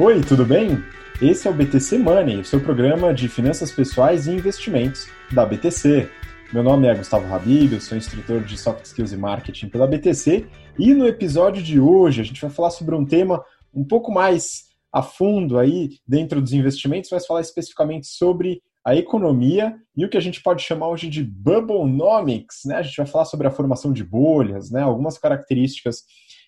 Oi, tudo bem? Esse é o BTC Money, seu programa de finanças pessoais e investimentos da BTC. Meu nome é Gustavo Habib, eu sou instrutor de Soft Skills e Marketing pela BTC e no episódio de hoje a gente vai falar sobre um tema um pouco mais a fundo aí dentro dos investimentos, vai falar especificamente sobre a economia e o que a gente pode chamar hoje de bubblenomics, né? A gente vai falar sobre a formação de bolhas, né? Algumas características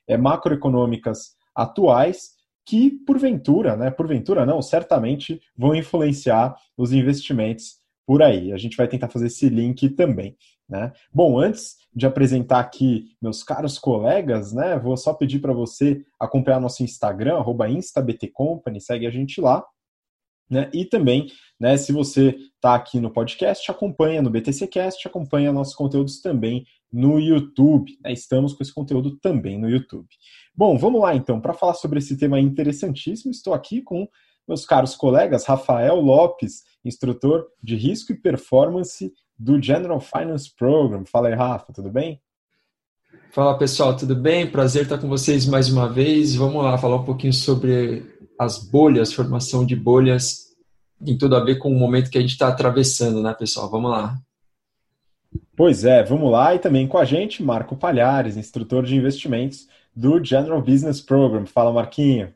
é, macroeconômicas atuais que porventura, né, porventura não, certamente vão influenciar os investimentos por aí. A gente vai tentar fazer esse link também. Né? Bom, antes de apresentar aqui meus caros colegas, né, vou só pedir para você acompanhar nosso Instagram, instabtcompany, segue a gente lá. Né? E também, né, se você está aqui no podcast, acompanha no BTCcast, acompanha nossos conteúdos também no YouTube. Né? Estamos com esse conteúdo também no YouTube. Bom, vamos lá então, para falar sobre esse tema interessantíssimo, estou aqui com meus caros colegas Rafael Lopes, instrutor de risco e performance do General Finance Program. Fala aí, Rafa, tudo bem? Fala pessoal, tudo bem? Prazer estar com vocês mais uma vez. Vamos lá falar um pouquinho sobre as bolhas, formação de bolhas, tem tudo a ver com o momento que a gente está atravessando, né, pessoal? Vamos lá. Pois é, vamos lá. E também com a gente, Marco Palhares, instrutor de investimentos do General Business Program. Fala, Marquinho.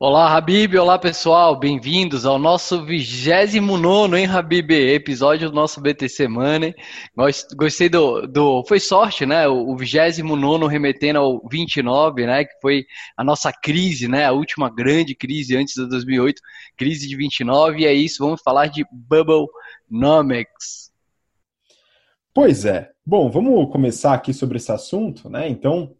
Olá, Habib. Olá, pessoal. Bem-vindos ao nosso 29, hein, Habib? Episódio do nosso BTC Money. Gostei do. do foi sorte, né? O 29 remetendo ao 29, né? Que foi a nossa crise, né? A última grande crise antes de 2008, crise de 29. E é isso, vamos falar de Bubblenomics. Pois é. Bom, vamos começar aqui sobre esse assunto, né? Então,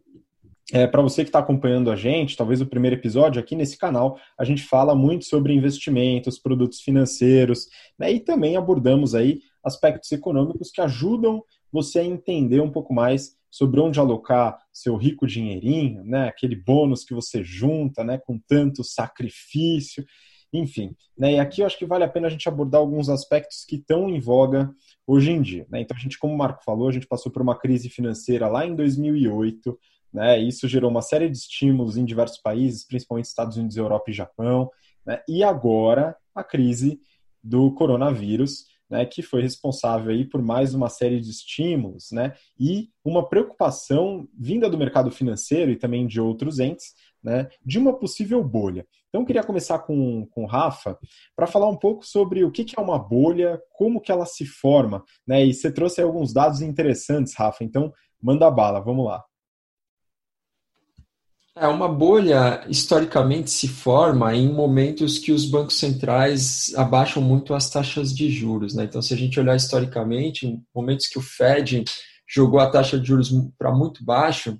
é, para você que está acompanhando a gente, talvez o primeiro episódio aqui nesse canal, a gente fala muito sobre investimentos, produtos financeiros, né, e também abordamos aí aspectos econômicos que ajudam você a entender um pouco mais sobre onde alocar seu rico dinheirinho, né, aquele bônus que você junta, né, com tanto sacrifício, enfim. Né, e aqui eu acho que vale a pena a gente abordar alguns aspectos que estão em voga hoje em dia. Né? Então, a gente, como o Marco falou, a gente passou por uma crise financeira lá em 2008, né? Isso gerou uma série de estímulos em diversos países, principalmente Estados Unidos, Europa e Japão. Né? E agora a crise do coronavírus, né, que foi responsável aí por mais uma série de estímulos, né, e uma preocupação vinda do mercado financeiro e também de outros entes, né, de uma possível bolha. Então, queria começar com, com o Rafa para falar um pouco sobre o que, que é uma bolha, como que ela se forma, né, e você trouxe alguns dados interessantes, Rafa, então manda bala, vamos lá. É, uma bolha historicamente se forma em momentos que os bancos centrais abaixam muito as taxas de juros. Né? Então, se a gente olhar historicamente, momentos que o Fed jogou a taxa de juros para muito baixo,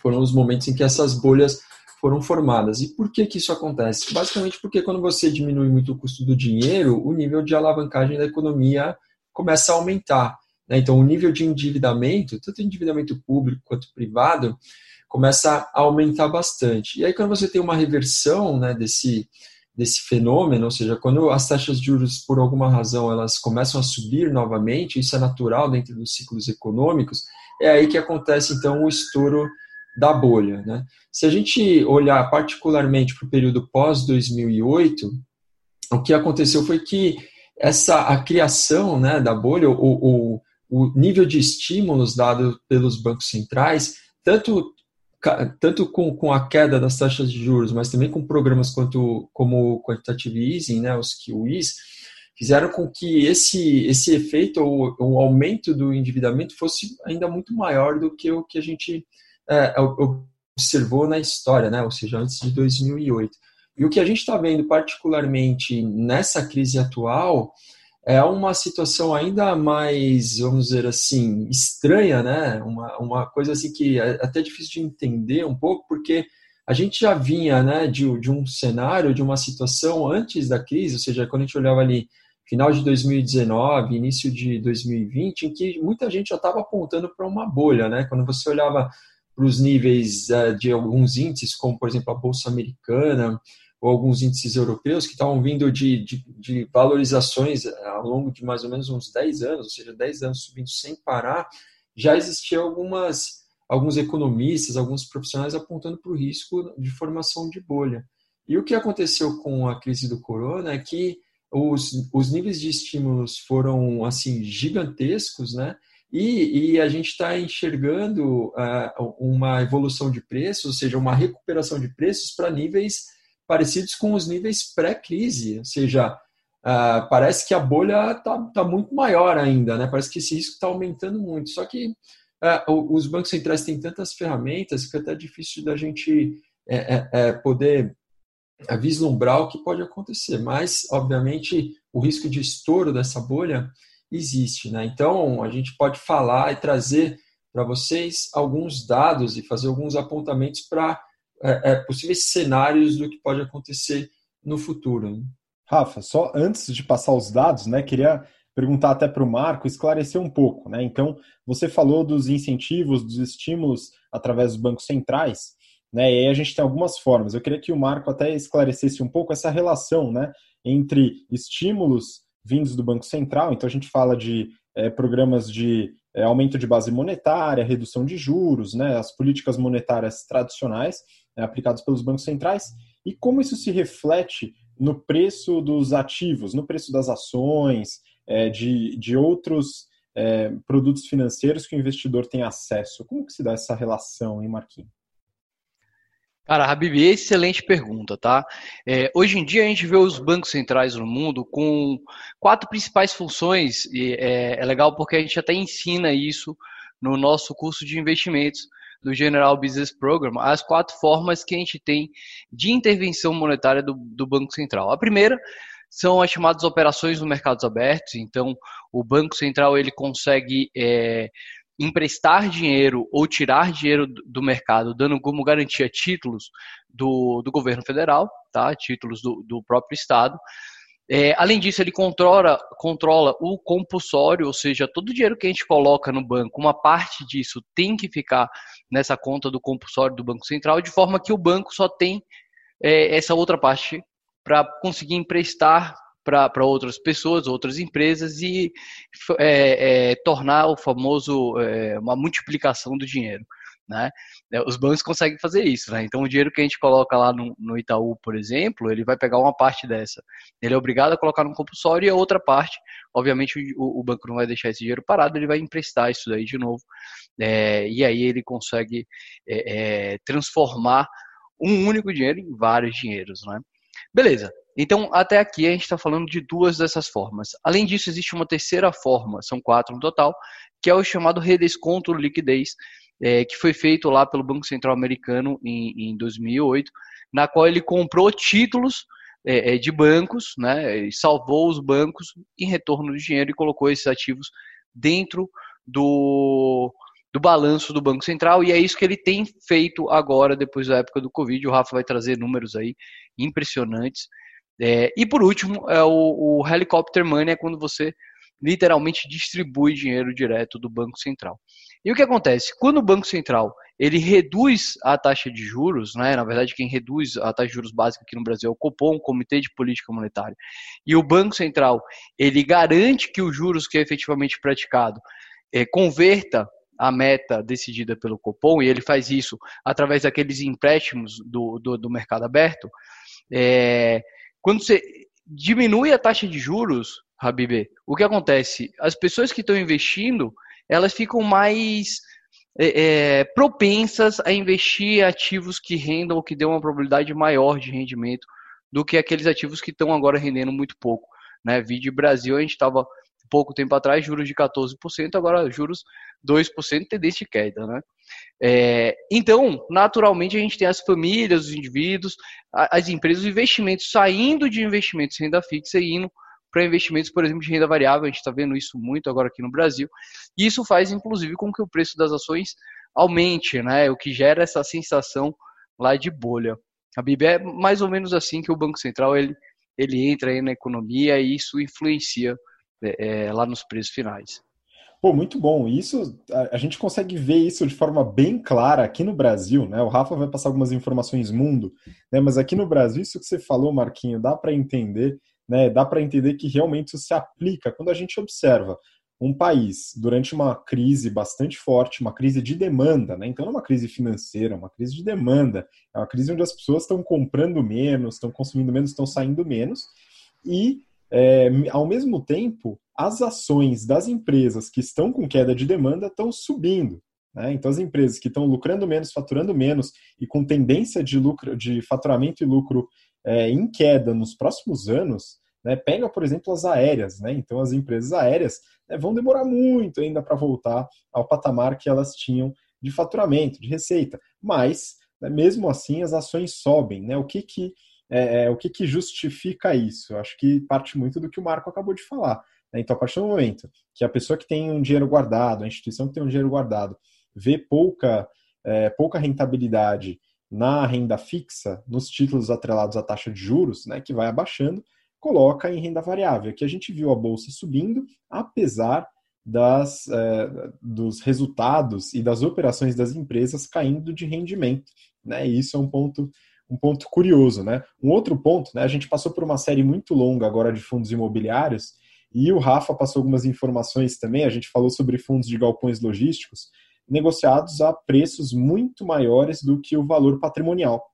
foram os momentos em que essas bolhas foram formadas. E por que, que isso acontece? Basicamente porque quando você diminui muito o custo do dinheiro, o nível de alavancagem da economia começa a aumentar. Né? Então, o nível de endividamento, tanto endividamento público quanto privado, começa a aumentar bastante. E aí, quando você tem uma reversão né, desse, desse fenômeno, ou seja, quando as taxas de juros, por alguma razão, elas começam a subir novamente, isso é natural dentro dos ciclos econômicos, é aí que acontece, então, o estouro da bolha. Né? Se a gente olhar particularmente para o período pós-2008, o que aconteceu foi que essa a criação né, da bolha, o, o, o nível de estímulos dado pelos bancos centrais, tanto tanto com, com a queda das taxas de juros, mas também com programas quanto, como o Quantitative Easing, né, os QEs, fizeram com que esse, esse efeito, ou o aumento do endividamento, fosse ainda muito maior do que o que a gente é, observou na história, né, ou seja, antes de 2008. E o que a gente está vendo, particularmente nessa crise atual, é uma situação ainda mais, vamos dizer assim, estranha, né? Uma, uma coisa assim que é até difícil de entender um pouco, porque a gente já vinha né, de, de um cenário, de uma situação antes da crise, ou seja, quando a gente olhava ali final de 2019, início de 2020, em que muita gente já estava apontando para uma bolha, né? Quando você olhava para os níveis uh, de alguns índices, como por exemplo a Bolsa Americana, ou alguns índices europeus que estavam vindo de, de, de, valorizações ao longo de mais ou menos uns 10 anos, ou seja, 10 anos subindo sem parar, já existiam algumas, alguns economistas, alguns profissionais apontando para o risco de formação de bolha. E o que aconteceu com a crise do corona é que os, os níveis de estímulos foram assim gigantescos, né? E, e a gente está enxergando uh, uma evolução de preços, ou seja, uma recuperação de preços para níveis parecidos com os níveis pré-crise, ou seja, uh, parece que a bolha está tá muito maior ainda, né? Parece que esse risco está aumentando muito. Só que uh, os bancos centrais têm tantas ferramentas que é até difícil da gente é, é, é, poder vislumbrar o que pode acontecer. Mas, obviamente, o risco de estouro dessa bolha existe. Né? Então, a gente pode falar e trazer para vocês alguns dados e fazer alguns apontamentos para é, é, possíveis cenários do que pode acontecer no futuro. Né? Rafa, só antes de passar os dados, né, queria perguntar até para o Marco esclarecer um pouco. Né? Então, você falou dos incentivos, dos estímulos através dos bancos centrais, né? E aí a gente tem algumas formas. Eu queria que o Marco até esclarecesse um pouco essa relação né, entre estímulos vindos do Banco Central, então a gente fala de é, programas de é, aumento de base monetária, redução de juros, né, as políticas monetárias tradicionais é, aplicadas pelos bancos centrais, e como isso se reflete no preço dos ativos, no preço das ações, é, de, de outros é, produtos financeiros que o investidor tem acesso. Como que se dá essa relação, hein, Marquinhos? Cara, Habib, excelente pergunta, tá? É, hoje em dia a gente vê os bancos centrais no mundo com quatro principais funções, e é, é legal porque a gente até ensina isso no nosso curso de investimentos do General Business Program, as quatro formas que a gente tem de intervenção monetária do, do Banco Central. A primeira são as chamadas operações no mercados abertos, então o Banco Central ele consegue é, emprestar dinheiro ou tirar dinheiro do mercado, dando como garantia títulos do, do governo federal, tá? títulos do, do próprio Estado. É, além disso, ele controla, controla o compulsório, ou seja, todo o dinheiro que a gente coloca no banco, uma parte disso tem que ficar nessa conta do compulsório do Banco Central, de forma que o banco só tem é, essa outra parte para conseguir emprestar para outras pessoas, outras empresas e é, é, tornar o famoso é, uma multiplicação do dinheiro. Né? É, os bancos conseguem fazer isso, né? Então o dinheiro que a gente coloca lá no, no, Itaú, por exemplo, ele vai pegar uma parte dessa. Ele é obrigado a colocar no compulsório e a outra parte, obviamente, o, o banco não vai deixar esse dinheiro parado, ele vai emprestar isso daí de novo. É, e aí ele consegue é, é transformar um único dinheiro em vários dinheiros, né? Beleza. Então, até aqui a gente está falando de duas dessas formas. Além disso, existe uma terceira forma, são quatro no total, que é o chamado redesconto liquidez, é, que foi feito lá pelo Banco Central Americano em, em 2008, na qual ele comprou títulos é, é, de bancos, né, e salvou os bancos em retorno de dinheiro e colocou esses ativos dentro do, do balanço do Banco Central, e é isso que ele tem feito agora, depois da época do Covid. O Rafa vai trazer números aí impressionantes. É, e por último, é o, o helicopter money, é quando você literalmente distribui dinheiro direto do Banco Central. E o que acontece? Quando o Banco Central ele reduz a taxa de juros, né? na verdade quem reduz a taxa de juros básica aqui no Brasil é o Copom, o Comitê de Política Monetária, e o Banco Central ele garante que os juros que é efetivamente praticado é, converta a meta decidida pelo Copom, e ele faz isso através daqueles empréstimos do, do, do mercado aberto, é, quando você diminui a taxa de juros, Habib, o que acontece? As pessoas que estão investindo, elas ficam mais é, é, propensas a investir em ativos que rendam ou que dêem uma probabilidade maior de rendimento do que aqueles ativos que estão agora rendendo muito pouco. Né? Vídeo Brasil, a gente estava pouco tempo atrás, juros de 14%, agora juros 2%, tendência de queda. Né? É, então, naturalmente, a gente tem as famílias, os indivíduos, as empresas, os investimentos saindo de investimentos em renda fixa e indo para investimentos, por exemplo, de renda variável. A gente está vendo isso muito agora aqui no Brasil. E isso faz, inclusive, com que o preço das ações aumente, né? o que gera essa sensação lá de bolha. A BIB é mais ou menos assim que o Banco Central ele, ele entra aí na economia e isso influencia é, é lá nos preços finais. Pô, muito bom. Isso a, a, gente consegue ver isso de forma bem clara aqui no Brasil, né? O Rafa vai passar algumas informações mundo, né? Mas aqui no Brasil, isso que você falou, Marquinho, dá para entender, né? Dá para entender que realmente isso se aplica quando a gente observa um país durante uma crise bastante forte, uma crise de demanda, né? então não é uma crise financeira, é uma crise de demanda, é uma crise onde as pessoas estão comprando menos, estão consumindo menos, estão saindo menos, e é, ao mesmo tempo as ações das empresas que estão com queda de demanda estão subindo. Né? Então as empresas que estão lucrando menos, faturando menos e com tendência de lucro, de faturamento e lucro é, em queda nos próximos anos, né? Pega, por exemplo, as aéreas, né? Então as empresas aéreas né, vão demorar muito ainda para voltar ao patamar que elas tinham de faturamento, de receita. Mas, né, mesmo assim, as ações sobem, né? O que que é, é, o que, que justifica isso? Eu acho que parte muito do que o Marco acabou de falar. Né? Então, a partir do momento que a pessoa que tem um dinheiro guardado, a instituição que tem um dinheiro guardado, vê pouca, é, pouca rentabilidade na renda fixa, nos títulos atrelados à taxa de juros, né, que vai abaixando, coloca em renda variável. Aqui a gente viu a bolsa subindo, apesar das, é, dos resultados e das operações das empresas caindo de rendimento. Né? E isso é um ponto, um ponto curioso. Né? Um outro ponto, né, a gente passou por uma série muito longa agora de fundos imobiliários, e o Rafa passou algumas informações também, a gente falou sobre fundos de galpões logísticos, negociados a preços muito maiores do que o valor patrimonial.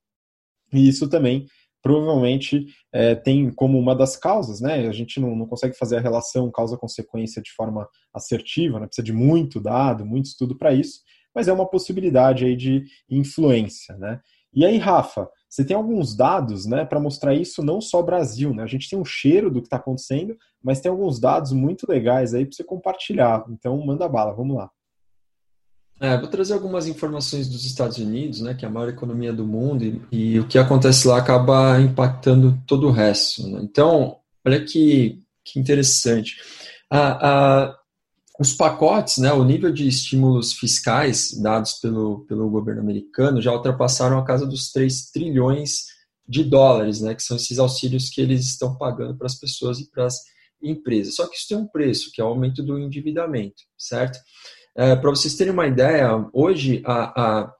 E isso também provavelmente é, tem como uma das causas, né? A gente não, não consegue fazer a relação causa-consequência de forma assertiva, né? precisa de muito dado, muito estudo para isso, mas é uma possibilidade aí de influência, né? E aí, Rafa, você tem alguns dados, né, para mostrar isso não só Brasil, né? A gente tem um cheiro do que está acontecendo, mas tem alguns dados muito legais aí para você compartilhar. Então, manda bala, vamos lá. É, vou trazer algumas informações dos Estados Unidos, né, que é a maior economia do mundo, e, e o que acontece lá acaba impactando todo o resto. Né? Então, olha que, que interessante. os pacotes, né, o nível de estímulos fiscais dados pelo, pelo governo americano já ultrapassaram a casa dos 3 trilhões de dólares, né, que são esses auxílios que eles estão pagando para as pessoas e para as empresas. Só que isso tem um preço, que é o aumento do endividamento, certo? É, Para vocês terem uma ideia, hoje a, a,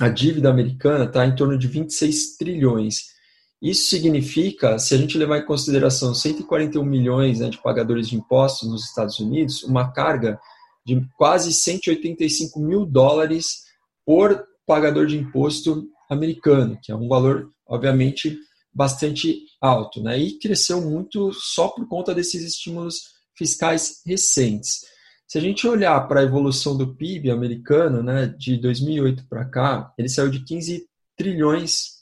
a dívida americana está em torno de 26 trilhões. Isso significa, se a gente levar em consideração 141 milhões né, de pagadores de impostos nos Estados Unidos, uma carga de quase 185 mil dólares por pagador de imposto americano, que é um valor, obviamente, bastante alto. Né? E cresceu muito só por conta desses estímulos fiscais recentes. Se a gente olhar para a evolução do PIB americano, né, de 2008 para cá, ele saiu de 15 trilhões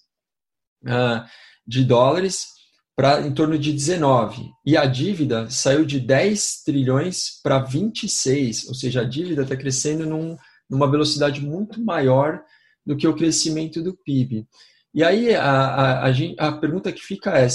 uh, de dólares para em torno de 19. E a dívida saiu de 10 trilhões para 26, ou seja, a dívida está crescendo num, numa velocidade muito maior do que o crescimento do PIB. E aí a, a, a, a pergunta que fica é: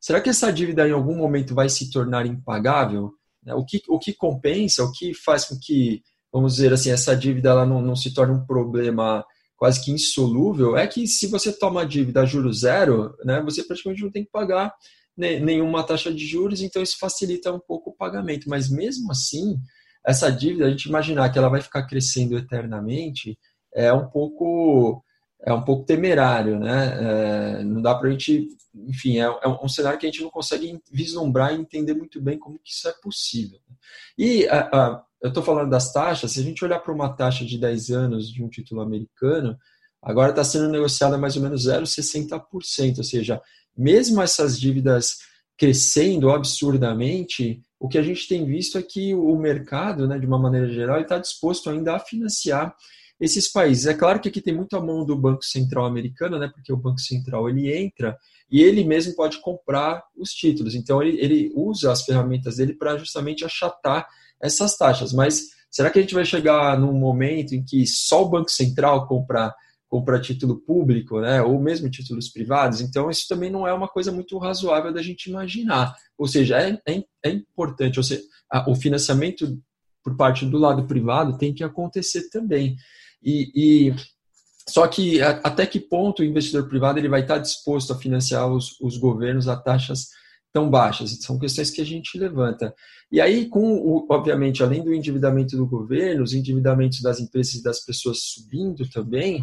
será que essa dívida em algum momento vai se tornar impagável? Né? O, que, o que compensa, o que faz com que, vamos dizer assim, essa dívida ela não, não se torne um problema quase que insolúvel, é que se você toma dívida a juro zero, né, você praticamente não tem que pagar nenhuma taxa de juros, então isso facilita um pouco o pagamento. Mas mesmo assim, essa dívida, a gente imaginar que ela vai ficar crescendo eternamente, é um pouco é um pouco temerário, né? É, não dá para a gente, enfim, é, é, um cenário que a gente não consegue vislumbrar e entender muito bem como que isso é possível. E a, a, eu estou falando das taxas, se a gente olhar para uma taxa de 10 anos de um título americano, agora está sendo negociada mais ou menos 0,60%, ou seja, mesmo essas dívidas crescendo absurdamente, o que a gente tem visto é que o mercado, né, de uma maneira geral, está disposto ainda a financiar esses países. É claro que aqui tem muito a mão do Banco Central americano, né, porque o Banco Central ele entra e ele mesmo pode comprar os títulos. Então ele, ele usa as ferramentas dele para justamente achatar essas taxas. Mas será que a gente vai chegar num momento em que só o Banco Central compra compra título público, né, ou mesmo títulos privados, então isso também não é uma coisa muito razoável da gente imaginar. Ou seja, é, é, é importante, ou seja, a, o financiamento por parte do lado privado tem que acontecer também. E, e só que a, até que ponto o investidor privado ele vai estar disposto a financiar os, os governos a taxas tão baixas? São questões que a gente levanta. E aí, com o, obviamente, além do endividamento do governo, os endividamentos das empresas e das pessoas subindo também,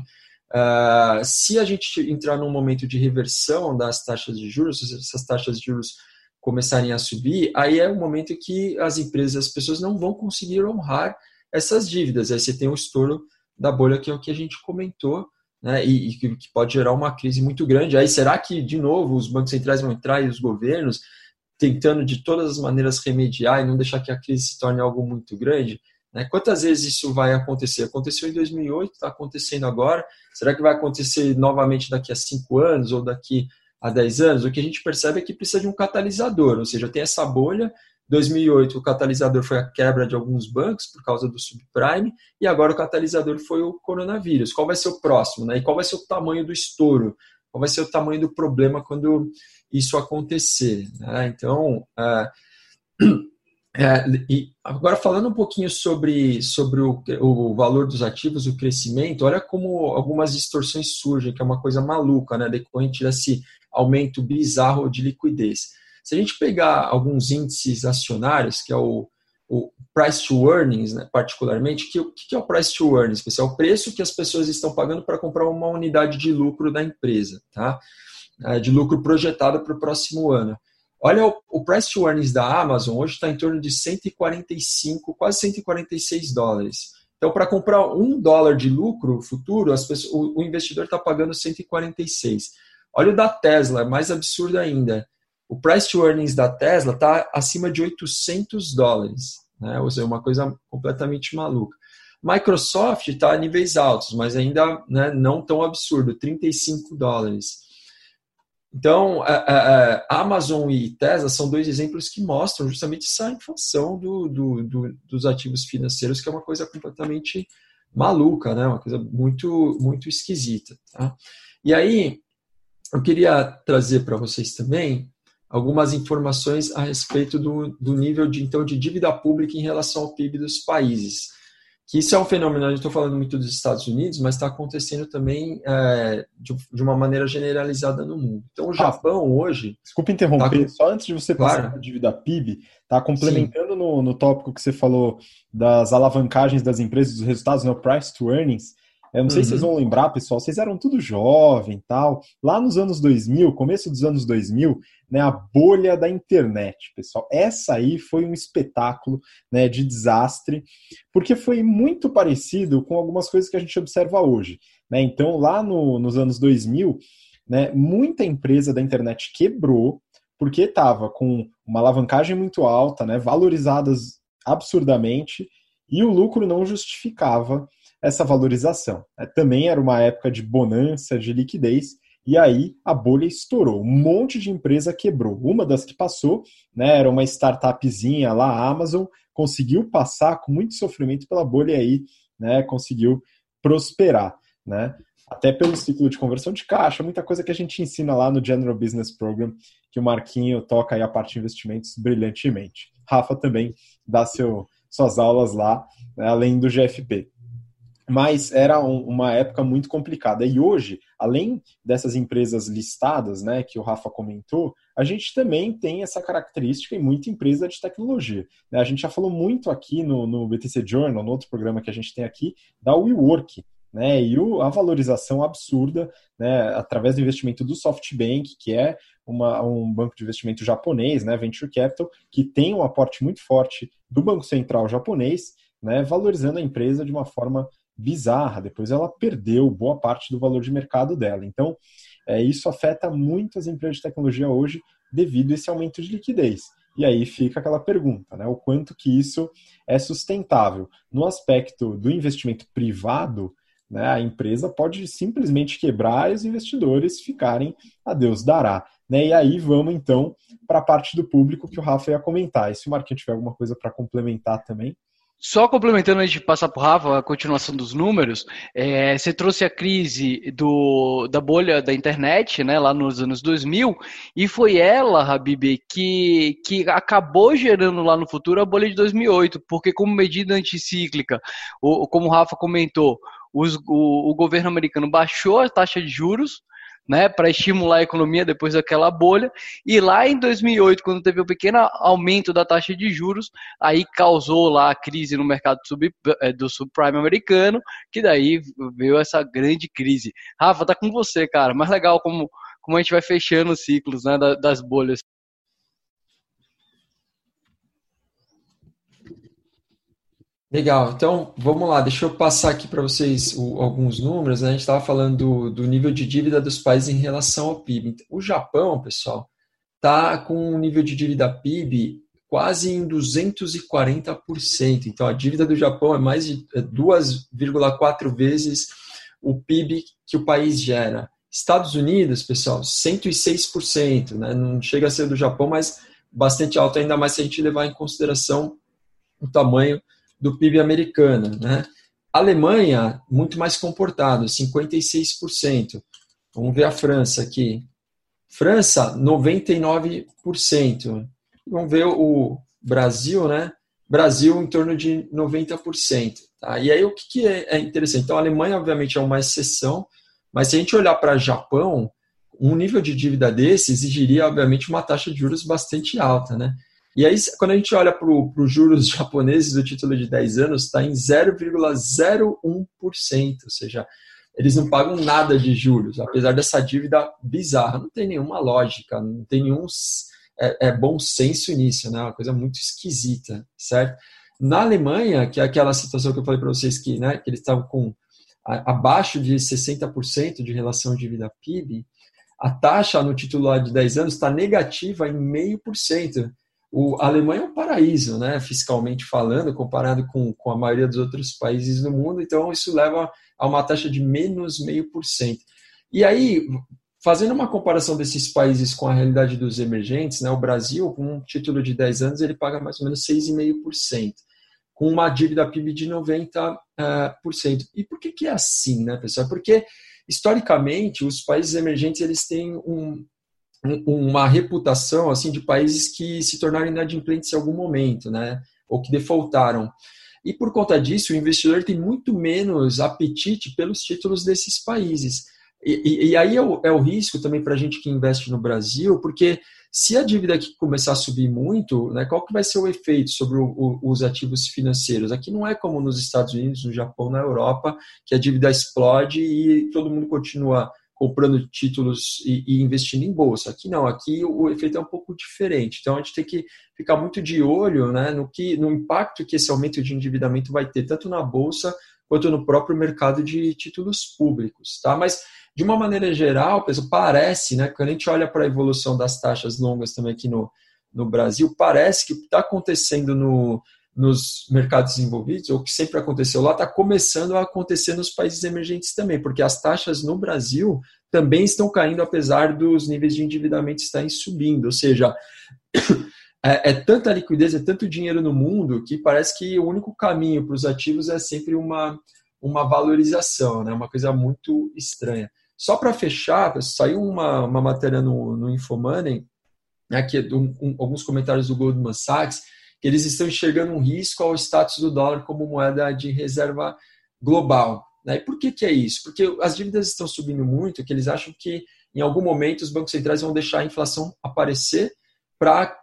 uh, se a gente entrar num momento de reversão das taxas de juros, se essas taxas de juros começarem a subir, aí é o momento que as empresas, as pessoas não vão conseguir honrar essas dívidas. Aí você tem o estouro da bolha, que é o que a gente comentou, né, e, e, que pode gerar uma crise muito grande. Aí será que, de novo, os bancos centrais vão entrar e os governos tentando de todas as maneiras remediar e não deixar que a crise se torne algo muito grande? Né? Quantas vezes isso vai acontecer? Aconteceu em 2008, está acontecendo agora. Será que vai acontecer novamente daqui a cinco anos ou daqui a 10 anos? O que a gente percebe é que precisa de um catalisador, ou seja, tem essa bolha 2008, o catalisador foi a quebra de alguns bancos por causa do subprime, e agora o catalisador foi o coronavírus. Qual vai ser o próximo? Né? E qual vai ser o tamanho do estouro? Qual vai ser o tamanho do problema quando isso acontecer? Né? Então, é, é, e agora falando um pouquinho sobre, sobre o, o valor dos ativos, o crescimento, olha como algumas distorções surgem, que é uma coisa maluca, né? decorrente desse aumento bizarro de liquidez. Se a gente pegar alguns índices acionários, que é o, o price to earnings, né, particularmente, que, o que é o price to earnings? É o preço que as pessoas estão pagando para comprar uma unidade de lucro da empresa, tá? É, de lucro projetado para o próximo ano. Olha, o, o price to earnings da Amazon hoje está em torno de 145, quase 146 dólares. Então, para comprar um dólar de lucro futuro, pessoas, o, o investidor está pagando 146. Olha o da Tesla, mais absurdo ainda o price to earnings da Tesla está acima de 800 dólares, né? ou seja, uma coisa completamente maluca. Microsoft está a níveis altos, mas ainda né, não tão absurdo, 35 dólares. Então, Amazon e Tesla são dois exemplos que mostram justamente essa inflação do, do, do, dos ativos financeiros, que é uma coisa completamente maluca, né? uma coisa muito, muito esquisita. Tá? E aí, eu queria trazer para vocês também algumas informações a respeito do, do nível de, então, de dívida pública em relação ao PIB dos países. Que isso é um fenômeno, eu estou falando muito dos Estados Unidos, mas está acontecendo também é, de, de, uma maneira generalizada no mundo. Então, o Japão ah, hoje. Desculpa interromper, tá, só antes de você passar claro. para a dívida PIB, tá complementando no, no tópico que você falou das alavancagens das empresas, dos resultados, no né, price to earnings. Eu não sei uhum. se vocês uhum. vão lembrar, pessoal, vocês eram tudo jovem tal. Lá nos anos 2000, começo dos anos 2000, né, a bolha da internet, pessoal. Essa aí foi um espetáculo né, de desastre, porque foi muito parecido com algumas coisas que a gente observa hoje. Né? Então, lá no, nos anos 2000, né, muita empresa da internet quebrou, porque estava com uma alavancagem muito alta, né, valorizadas absurdamente, e o lucro não justificava essa valorização. É, também era uma época de bonança, de liquidez, e aí a bolha estourou. Um monte de empresa quebrou. Uma das que passou né, era uma startupzinha lá, a Amazon, conseguiu passar com muito sofrimento pela bolha e aí né, conseguiu prosperar. Né? Até pelo ciclo de conversão de caixa, muita coisa que a gente ensina lá no General Business Program, que o Marquinho toca aí a parte de investimentos brilhantemente. Rafa também dá seu, suas aulas lá, né, além do GFP mas era um, uma época muito complicada. E hoje, além dessas empresas listadas, né, que o Rafa comentou, a gente também tem essa característica em muita empresa de tecnologia. Né? A gente já falou muito aqui no, no BTC Journal, no outro programa que a gente tem aqui, da WeWork, né, e o, a valorização absurda, né, através do investimento do SoftBank, que é uma, um banco de investimento japonês, né, Venture Capital, que tem um aporte muito forte do Banco Central japonês, né, valorizando a empresa de uma forma bizarra. Depois ela perdeu boa parte do valor de mercado dela. Então, é, isso afeta muito as empresas de tecnologia hoje devido a esse aumento de liquidez. E aí fica aquela pergunta, né? O quanto que isso é sustentável. No aspecto do investimento privado, né, a empresa pode simplesmente quebrar e os investidores ficarem a Deus dará. Né? E aí vamos então para a parte do público que o Rafa ia comentar. E se o Marquinhos tiver alguma coisa para complementar também. Só complementando antes de passar para o Rafa, a continuação dos números, é, você trouxe a crise do, da bolha da internet, né, lá nos anos 2000, e foi ela, Habib, que, que acabou gerando lá no futuro a bolha de 2008, porque como medida anticíclica, ou, como o Rafa comentou, os, o, o governo americano baixou a taxa de juros, né, para estimular a economia depois daquela bolha. E lá em 2008, quando teve o um pequeno aumento da taxa de juros, aí causou lá a crise no mercado sub, eh, do subprime americano, que daí veio essa grande crise. Rafa, tá com você, cara. Mais legal como, como a gente vai fechando os ciclos né, das bolhas. Legal, então vamos lá, deixa eu passar aqui para vocês o, alguns números. Né? A gente estava falando do, do, nível de dívida dos países em relação ao PIB. O Japão, pessoal, está com um nível de dívida PIB quase em 240%. Então a dívida do Japão é mais de 2,4 é vezes o PIB que o país gera. Estados Unidos, pessoal, 106%, né? não chega a ser do Japão, mas bastante alto, ainda mais se a gente levar em consideração o tamanho do PIB americano. Né? Alemanha, muito mais comportado, 56%. Vamos ver a França aqui. França, 99%. Vamos ver o Brasil, né? Brasil em torno de 90%. Tá? E aí o que, que é, é interessante? Então a Alemanha, obviamente, é uma exceção, mas se a gente olhar para Japão, um nível de dívida desse exigiria, obviamente, uma taxa de juros bastante alta, né? E aí, quando a gente olha para os juros japoneses do título de 10 anos, está em 0,01%, ou seja, eles não pagam nada de juros, apesar dessa dívida bizarra. Não tem nenhuma lógica, não tem nenhum é, é bom senso nisso, né? Uma coisa muito esquisita, certo? Na Alemanha, que é aquela situação que eu falei para vocês que, né, que eles estavam com a, abaixo de 60% de relação dívida PIB, a taxa no título de 10 anos está negativa em 0,5%. O, a Alemanha é um paraíso, né, fiscalmente falando, comparado com, com a maioria dos outros países do mundo, então isso leva a uma taxa de menos 0,5%. E aí, fazendo uma comparação desses países com a realidade dos emergentes, né, o Brasil, com um título de 10 anos, ele paga mais ou menos 6,5%, com uma dívida PIB de 90%. Uh, e por que, que é assim, né, pessoal? Porque, historicamente, os países emergentes eles têm um, uma reputação assim de países que se tornaram inadimplentes em algum momento, né? Ou que defaultaram. E por conta disso, o investidor tem muito menos apetite pelos títulos desses países. E, e, e aí é o, é o, risco também para a gente que investe no Brasil, porque se a dívida aqui começar a subir muito, né, qual que vai ser o efeito sobre o, o, os ativos financeiros? Aqui não é como nos Estados Unidos, no Japão, na Europa, que a dívida explode e todo mundo continua comprando títulos e, e, investindo em bolsa. Aqui não, aqui o efeito é um pouco diferente. Então a gente tem que ficar muito de olho né, no, que, no impacto que esse aumento de endividamento vai ter, tanto na bolsa quanto no próprio mercado de títulos públicos. Tá? Mas, de uma maneira geral, pessoal, parece, né, quando a gente olha para a evolução das taxas longas também aqui no, no Brasil, parece que o que está acontecendo no, nos mercados desenvolvidos, ou que sempre aconteceu lá, está começando a acontecer nos países emergentes também, porque as taxas no Brasil também estão caindo, apesar dos níveis de endividamento estarem subindo. Ou seja, é, é, tanta liquidez, é tanto dinheiro no mundo, que parece que o único caminho para os ativos é sempre uma, uma valorização, né? uma coisa muito estranha. Só para fechar, saiu uma, uma matéria no, no Infomoney, né, um, um, alguns comentários do Goldman Sachs, que eles estão enxergando um risco ao status do dólar como moeda de reserva global. Né? E por que, que é isso? Porque as dívidas estão subindo muito, que eles acham que em algum momento os bancos centrais vão deixar a inflação aparecer para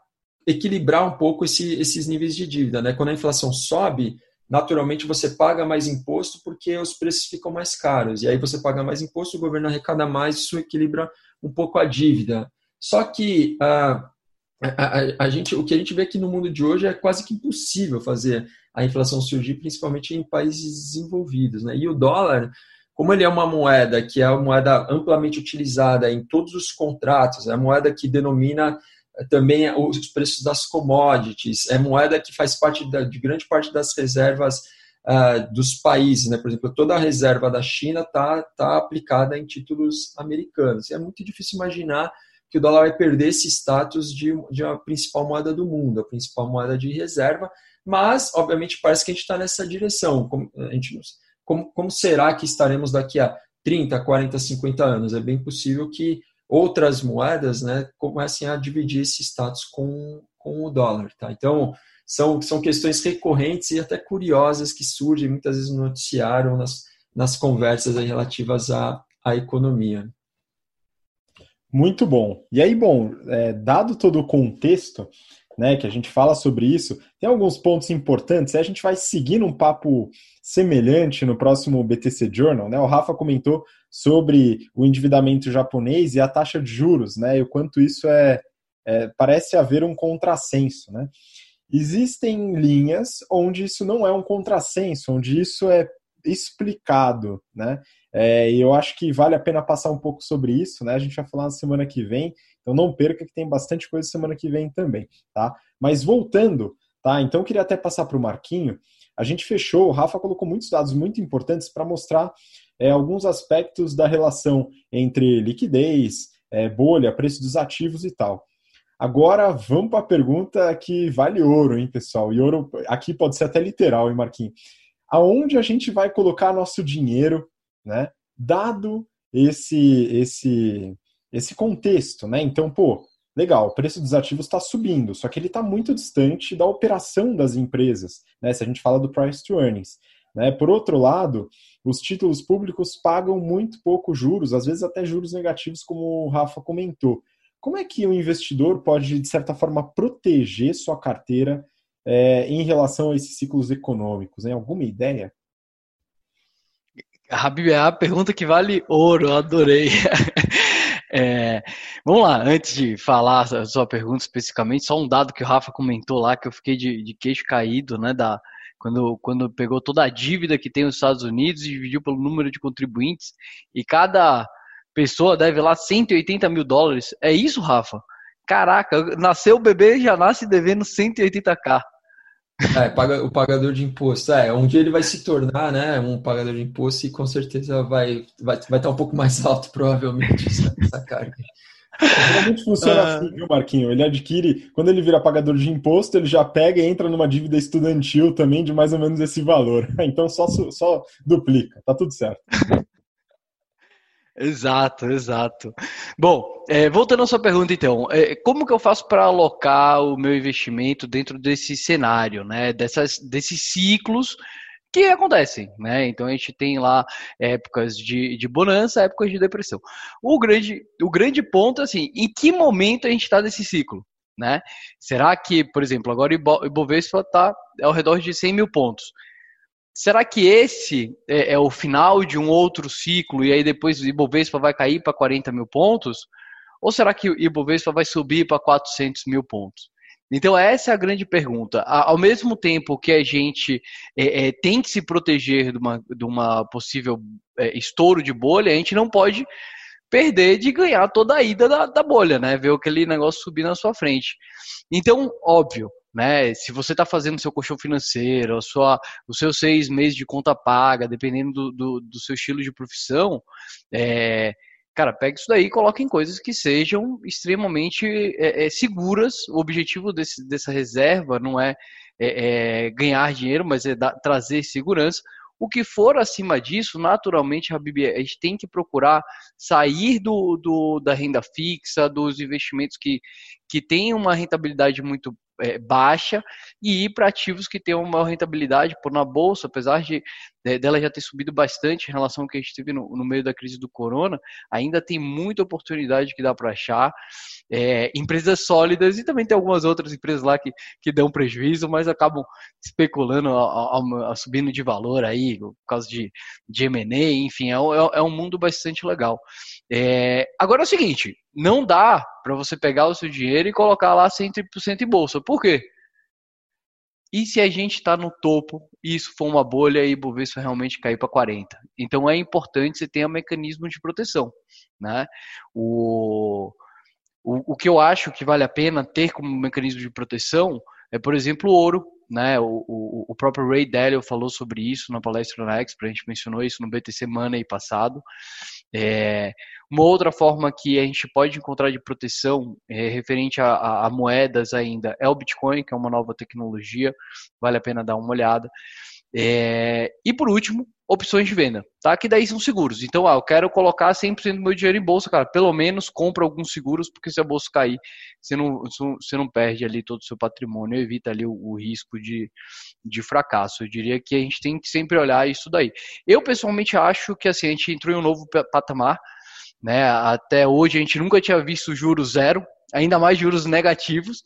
equilibrar um pouco esse, esses níveis de dívida. Né? Quando a inflação sobe, naturalmente você paga mais imposto porque os preços ficam mais caros. E aí você paga mais imposto, o governo arrecada mais, isso equilibra um pouco a dívida. Só que ah, a, a, gente, o que a gente vê aqui no mundo de hoje é quase que impossível fazer a inflação surgir, principalmente em países desenvolvidos. Né? E o dólar, como ele é uma moeda que é uma moeda amplamente utilizada em todos os contratos, é a moeda que denomina eh, também os preços das commodities, é moeda que faz parte da, de grande parte das reservas uh, dos países. Né? Por exemplo, toda a reserva da China está tá aplicada em títulos americanos. E é muito difícil imaginar que o dólar vai perder esse status de, de a principal moeda do mundo, a principal moeda de reserva, mas, obviamente, parece que a gente está nessa direção. Como, a gente, como, como será que estaremos daqui a 30, 40, 50 anos? É bem possível que outras moedas né, comecem a dividir esse status com, com o dólar. Tá? Então, são, são questões recorrentes e até curiosas que surgem muitas vezes no noticiário, nas, nas conversas relativas à, à economia. Muito bom. E aí, bom, é, dado todo o contexto, né, que a gente fala sobre isso, tem alguns pontos importantes. A gente vai seguir um papo semelhante no próximo BTC Journal, né? O Rafa comentou sobre o endividamento japonês e a taxa de juros, né? E o quanto isso é, é parece haver um contrassenso, né? existem linhas onde isso não é um contrassenso, onde isso é explicado, né? É, e eu acho que vale a pena passar um pouco sobre isso, né? A gente vai falar na semana que vem, então não perca que tem bastante coisa semana que vem também, tá? Mas voltando, tá? Então eu queria até passar para o Marquinho. A gente fechou, o Rafa colocou muitos dados muito importantes para mostrar é, alguns aspectos da relação entre liquidez, é, bolha, preço dos ativos e tal. Agora vamos para a pergunta que vale ouro, hein, pessoal? E ouro aqui pode ser até literal, hein, Marquinhos? Aonde a gente vai colocar nosso dinheiro né? Dado esse esse esse contexto, né? Então, pô, legal, o preço dos ativos está subindo, só que ele está muito distante da operação das empresas, né? Se a gente fala do price to earnings. Né? Por outro lado, os títulos públicos pagam muito pouco juros, às vezes até juros negativos, como o Rafa comentou. Como é que o investidor pode, de certa forma, proteger sua carteira é, em relação a esses ciclos econômicos? Hein? Alguma ideia? Habib, é a pergunta que vale ouro, adorei. É, vamos lá, antes de falar a sua pergunta especificamente, só um dado que o Rafa comentou lá, que eu fiquei de, de queixo caído, né, da, quando, quando pegou toda a dívida que tem os Estados Unidos e dividiu pelo número de contribuintes, e cada pessoa deve lá 180 mil dólares. É isso, Rafa? Caraca, nasceu o bebê e já nasce devendo 180k. É, paga, o pagador de imposto. É, um dia ele vai se tornar né, um pagador de imposto e com certeza vai, vai, vai estar um pouco mais alto, provavelmente, essa, essa carga. Realmente funciona ah. assim, viu, Marquinho? Ele adquire, quando ele vira pagador de imposto, ele já pega e entra numa dívida estudantil também de mais ou menos esse valor. Então só, só duplica, tá tudo certo. Exato, exato. Bom, é, voltando à sua pergunta, então, é, como que eu faço para alocar o meu investimento dentro desse cenário, né? Dessas, desses ciclos que acontecem, né? Então a gente tem lá épocas de, de bonança, épocas de depressão. O grande, o grande ponto, assim, em que momento a gente está nesse ciclo, né? Será que, por exemplo, agora o Ibovespa está ao redor de 100 mil pontos. Será que esse é, é, o final de um outro ciclo e aí depois o Ibovespa vai cair para 40 mil pontos? Ou será que o Ibovespa vai subir para 400 mil pontos? Então, essa é a grande pergunta. Ao mesmo tempo que a gente é, é, tem que se proteger de uma, de uma possível é, estouro de bolha, a gente não pode perder de ganhar toda a ida da, da bolha, né? Ver aquele negócio subir na sua frente. Então, óbvio, né? Se você está fazendo seu colchão financeiro, a sua, os seus seis meses de conta paga, dependendo do, do, do seu estilo de profissão, é, cara, pega isso daí e coloque em coisas que sejam extremamente é, é, seguras. O objetivo desse, dessa reserva não é, é, é ganhar dinheiro, mas é dar, trazer segurança. O que for acima disso, naturalmente, a gente tem que procurar sair do, do, da renda fixa, dos investimentos que, que têm uma rentabilidade muito é, baixa e ir para ativos que tenham uma rentabilidade por na bolsa, apesar de, de, dela já ter subido bastante em relação ao que a gente teve no, no meio da crise do corona, ainda tem muita oportunidade que dá para achar. É, empresas sólidas e também tem algumas outras empresas lá que, que dão prejuízo, mas acabam especulando, a, a, a subindo de valor aí, por causa de, de M&A, enfim, é, é, é um mundo bastante legal. É, agora é o seguinte, não dá para você pegar o seu dinheiro e colocar lá 100% em bolsa. Por quê? E se a gente está no topo e isso for uma bolha e o Bovespa realmente cair para 40? Então é importante você ter um mecanismo de proteção. Né? O, o, o que eu acho que vale a pena ter como mecanismo de proteção é, por exemplo, o ouro. Né? O, o, o próprio Ray Dalio falou sobre isso na palestra na Expo, a gente mencionou isso no BTC Money passado. É, uma outra forma que a gente pode encontrar de proteção é, referente a, a, a, moedas ainda é o Bitcoin, que é uma nova tecnologia, vale a pena dar uma olhada. É, e por último, opções de venda, tá? Que daí são seguros. Então, ah, eu quero colocar 100% do meu dinheiro em bolsa, cara. Pelo menos compra alguns seguros, porque se a bolsa cair, você não, você não perde ali todo o seu patrimônio, evita ali o, o risco de, de fracasso. Eu diria que a gente tem que sempre olhar isso daí. Eu, pessoalmente, acho que assim, a gente entrou em um novo patamar, né? Até hoje a gente nunca tinha visto juros zero, ainda mais juros negativos,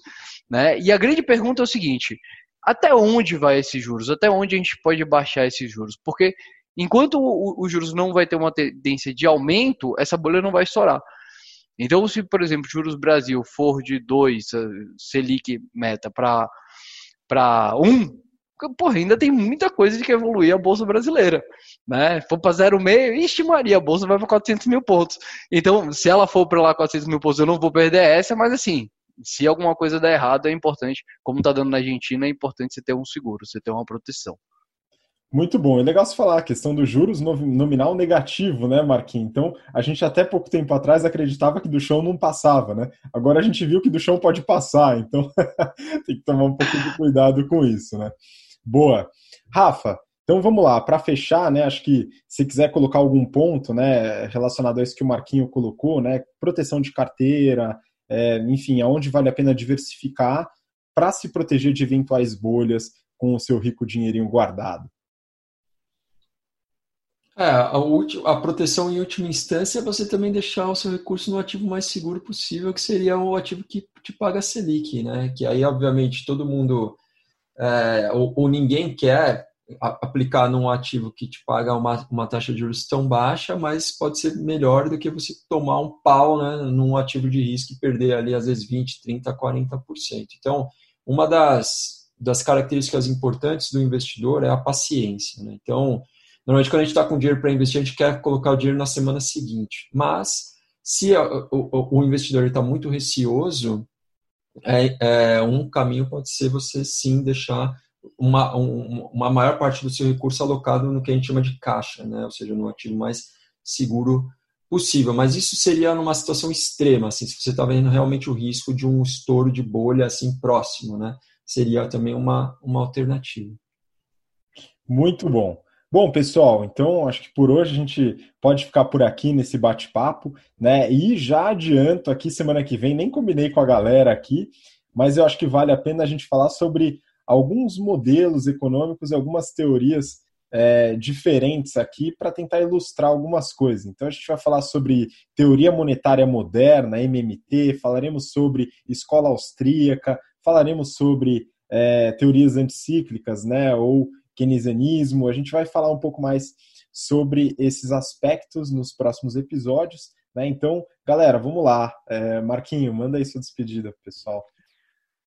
né? E a grande pergunta é o seguinte: até onde vai esses juros? Até onde a gente pode baixar esses juros? Porque enquanto os juros não vai ter uma tendência de aumento, essa bolha não vai estourar. Então, se, por exemplo, juros Brasil for de 2, Selic meta, para para 1, porra, ainda tem muita coisa de que evoluir a Bolsa Brasileira. Né? For para 0,5, ixi Maria, a Bolsa vai para 400 mil pontos. Então, se ela for para lá 400 mil pontos, eu não vou perder essa, mas assim, se alguma coisa der errado, é importante, como está dando na Argentina, é importante você ter um seguro, você ter uma proteção. Muito bom. É legal você falar a questão dos juros nominal negativo, né, Marquinhos? Então, a gente até pouco tempo atrás acreditava que do chão não passava, né? Agora a gente viu que do chão pode passar, então tem que tomar um pouco de cuidado com isso, né? Boa. Rafa, então vamos lá, para fechar, né? Acho que se quiser colocar algum ponto, né, relacionado a isso que o Marquinho colocou, né? Proteção de carteira, é, enfim, aonde vale a pena diversificar para se proteger de eventuais bolhas com o seu rico dinheirinho guardado. É, a, a, proteção em última instância é você também deixar o seu recurso no ativo mais seguro possível, que seria o ativo que te paga a Selic, né? Que aí, obviamente, todo mundo é, ou, ou, ninguém quer aplicar num ativo que te paga uma, uma taxa de juros tão baixa, mas pode ser melhor do que você tomar um pau né, num ativo de risco e perder ali às vezes 20, 30, 40%. Então, uma das, das características importantes do investidor é a paciência. Né? Então, Normalmente, quando a gente está com dinheiro para investir, a gente quer colocar o dinheiro na semana seguinte. Mas, se o, o, o investidor está muito receoso, é, é, um caminho pode ser você sim deixar uma, um, uma maior parte do seu recurso alocado no que a gente chama de caixa, né? ou seja, no ativo mais seguro possível. Mas isso seria numa situação extrema, assim, se você está vendo realmente o risco de um estouro de bolha assim próximo, né? seria também uma, uma alternativa. Muito bom. Bom, pessoal, então acho que por hoje a gente pode ficar por aqui nesse bate-papo, né? E já adianto aqui semana que vem, nem combinei com a galera aqui, mas eu acho que vale a pena a gente falar sobre alguns modelos econômicos e algumas teorias é, diferentes aqui para tentar ilustrar algumas coisas. Então a gente vai falar sobre teoria monetária moderna, MMT, falaremos sobre escola austríaca, falaremos sobre é, teorias anticíclicas, né? Ou keynesianismo. A gente vai falar um pouco mais sobre esses aspectos nos próximos episódios. Né? Então, galera, vamos lá. É, Marquinho, manda aí sua despedida, pessoal.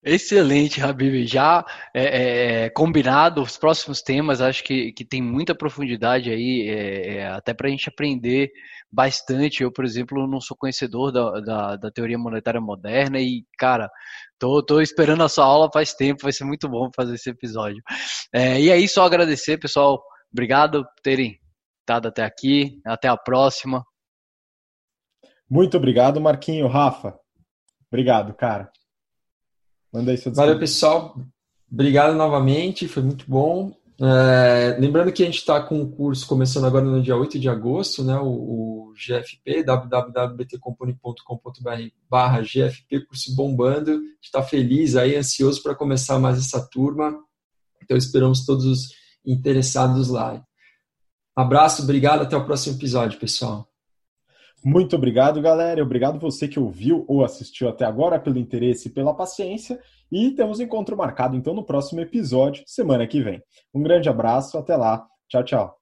Excelente, Habib. Já é, é, combinado os próximos temas, acho que, que tem muita profundidade aí, é, é até para a gente aprender bastante. Eu, por exemplo, não sou conhecedor da, da, da, teoria monetária moderna e, cara, tô, tô esperando a sua aula faz tempo, vai ser muito bom fazer esse episódio. É, e aí, só agradecer, pessoal. Obrigado por terem estado até aqui. Até a próxima. Muito obrigado, Marquinho. Rafa, obrigado, cara. Manda aí seu Valeu, pessoal. Obrigado novamente, foi muito bom. É, lembrando que a gente está com o curso começando agora no dia 8 de agosto, né, o, o GFP, www.btcompany.com.br barra GFP, curso bombando. A gente está feliz aí, ansioso para começar mais essa turma. Então esperamos todos os interessados lá. Abraço, obrigado, até o próximo episódio, pessoal. Muito obrigado, galera. Obrigado você que ouviu ou assistiu até agora pelo interesse e pela paciência. E temos encontro marcado então no próximo episódio, semana que vem. Um grande abraço, até lá. Tchau, tchau.